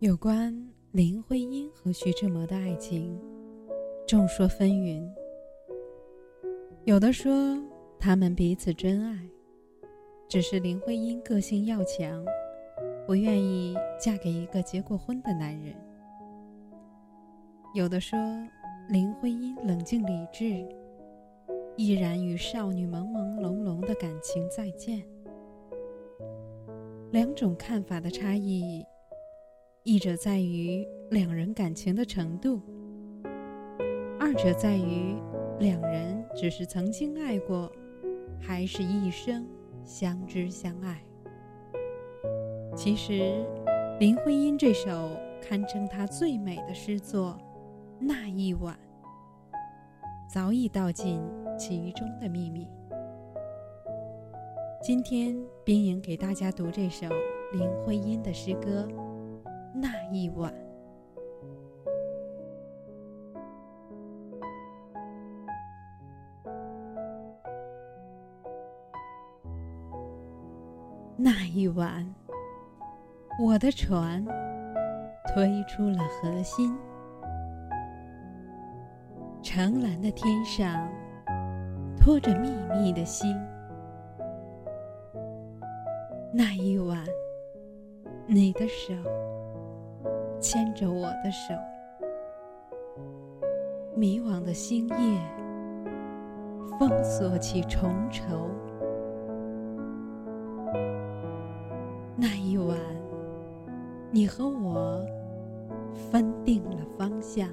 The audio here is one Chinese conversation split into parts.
有关林徽因和徐志摩的爱情，众说纷纭。有的说他们彼此真爱，只是林徽因个性要强，不愿意嫁给一个结过婚的男人；有的说林徽因冷静理智，毅然与少女朦朦胧胧的感情再见。两种看法的差异。一者在于两人感情的程度，二者在于两人只是曾经爱过，还是一生相知相爱。其实，林徽因这首堪称她最美的诗作《那一晚》，早已道尽其中的秘密。今天，冰莹给大家读这首林徽因的诗歌。那一晚，那一晚，我的船推出了河心，澄蓝的天上托着密密的星。那一晚，你的手。牵着我的手，迷惘的星夜封锁起重愁。那一晚，你和我分定了方向，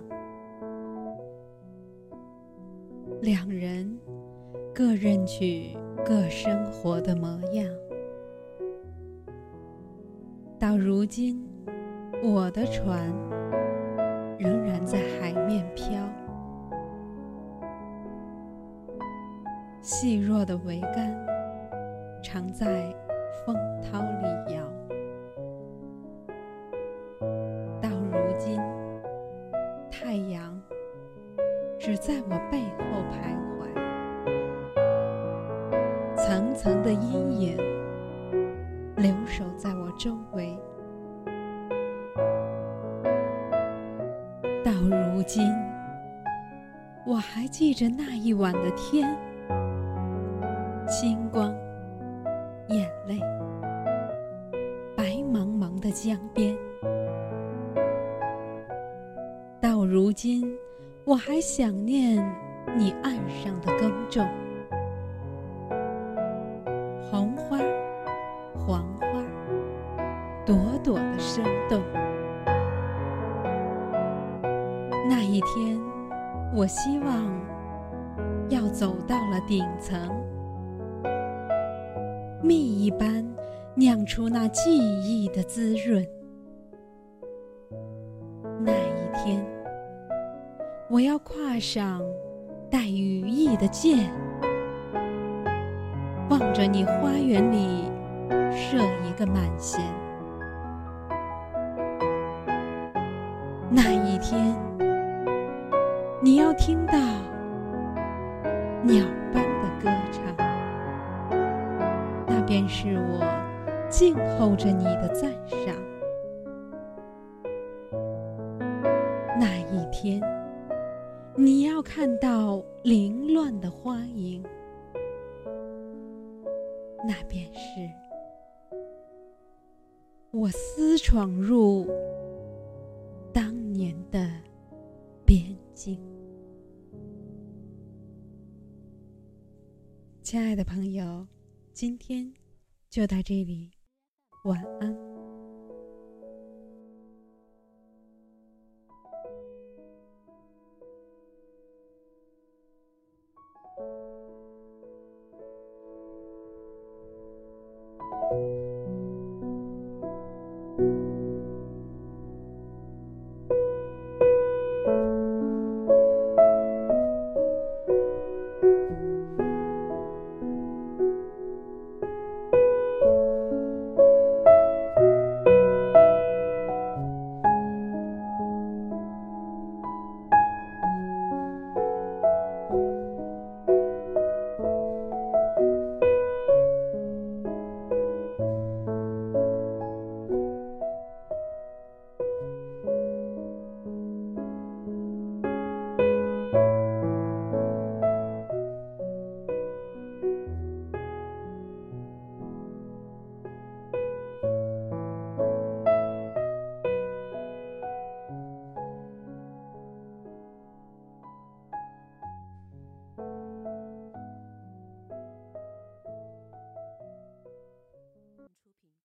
两人各认取各生活的模样。到如今。我的船仍然在海面飘，细弱的桅杆常在风涛里摇。到如今，太阳只在我背后徘徊，层层的阴影留守在我周围。到如今，我还记着那一晚的天，星光、眼泪、的江边。到如今，我还想念你岸上的耕种，红花、黄花，朵朵的生动。那一天，我希望要走到了顶层，蜜一般酿出那记忆的滋润。那一天，我要跨上带羽翼的箭，望着你花园里射一个满弦。那一天。你要听到鸟般的歌唱，那便是我静候着你的赞赏。那一天，你要看到凌乱的花影，那便是我私闯入当年的边境。亲爱的朋友，今天就到这里，晚安。